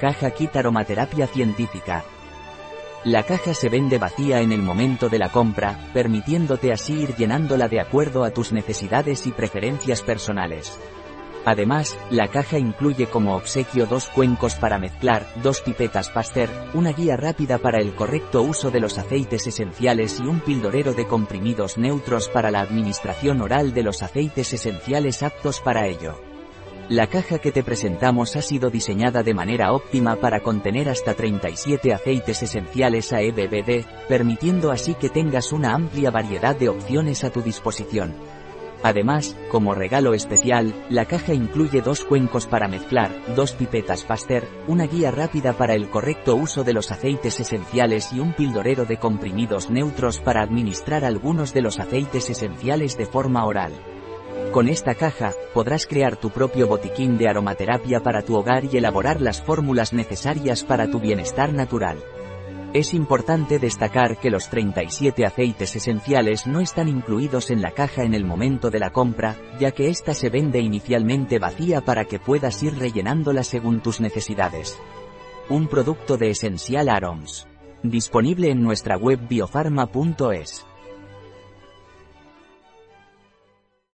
Caja Kit Aromaterapia Científica. La caja se vende vacía en el momento de la compra, permitiéndote así ir llenándola de acuerdo a tus necesidades y preferencias personales. Además, la caja incluye como obsequio dos cuencos para mezclar, dos pipetas Pasteur, una guía rápida para el correcto uso de los aceites esenciales y un pildorero de comprimidos neutros para la administración oral de los aceites esenciales aptos para ello. La caja que te presentamos ha sido diseñada de manera óptima para contener hasta 37 aceites esenciales AEBBD, permitiendo así que tengas una amplia variedad de opciones a tu disposición. Además, como regalo especial, la caja incluye dos cuencos para mezclar, dos pipetas Pasteur, una guía rápida para el correcto uso de los aceites esenciales y un pildorero de comprimidos neutros para administrar algunos de los aceites esenciales de forma oral. Con esta caja, podrás crear tu propio botiquín de aromaterapia para tu hogar y elaborar las fórmulas necesarias para tu bienestar natural. Es importante destacar que los 37 aceites esenciales no están incluidos en la caja en el momento de la compra, ya que ésta se vende inicialmente vacía para que puedas ir rellenándola según tus necesidades. Un producto de Essential Aroms. Disponible en nuestra web biofarma.es.